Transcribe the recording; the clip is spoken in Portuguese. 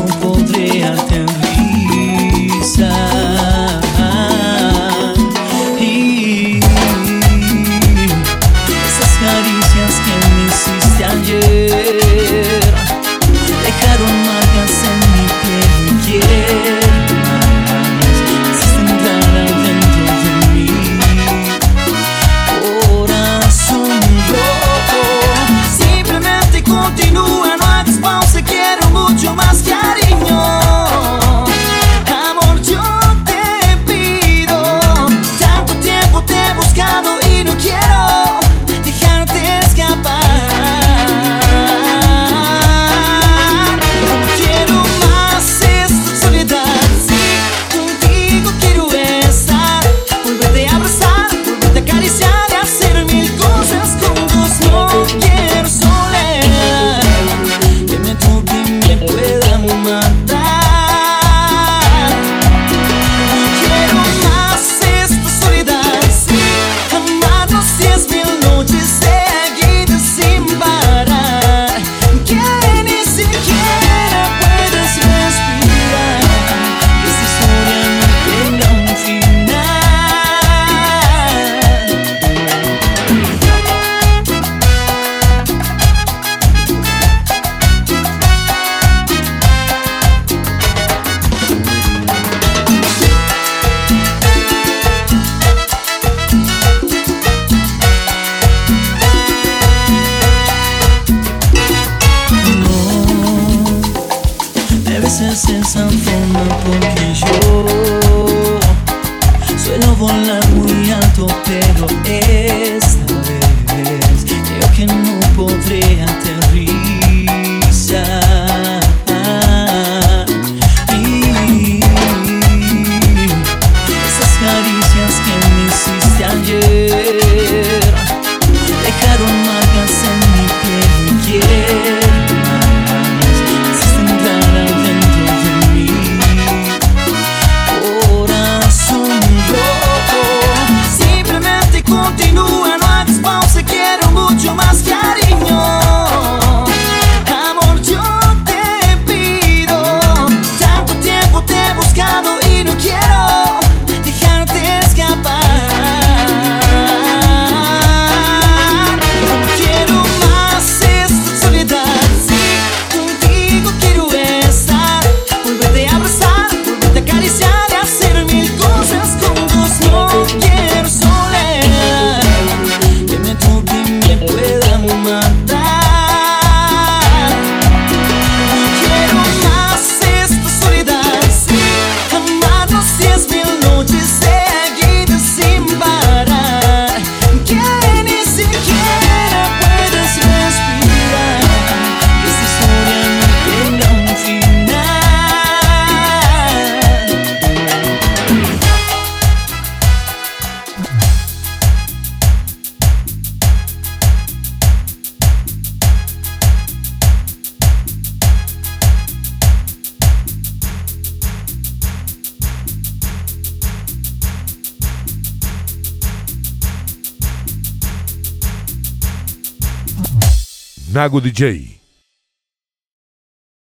Não potrei altro visa Nago DJ.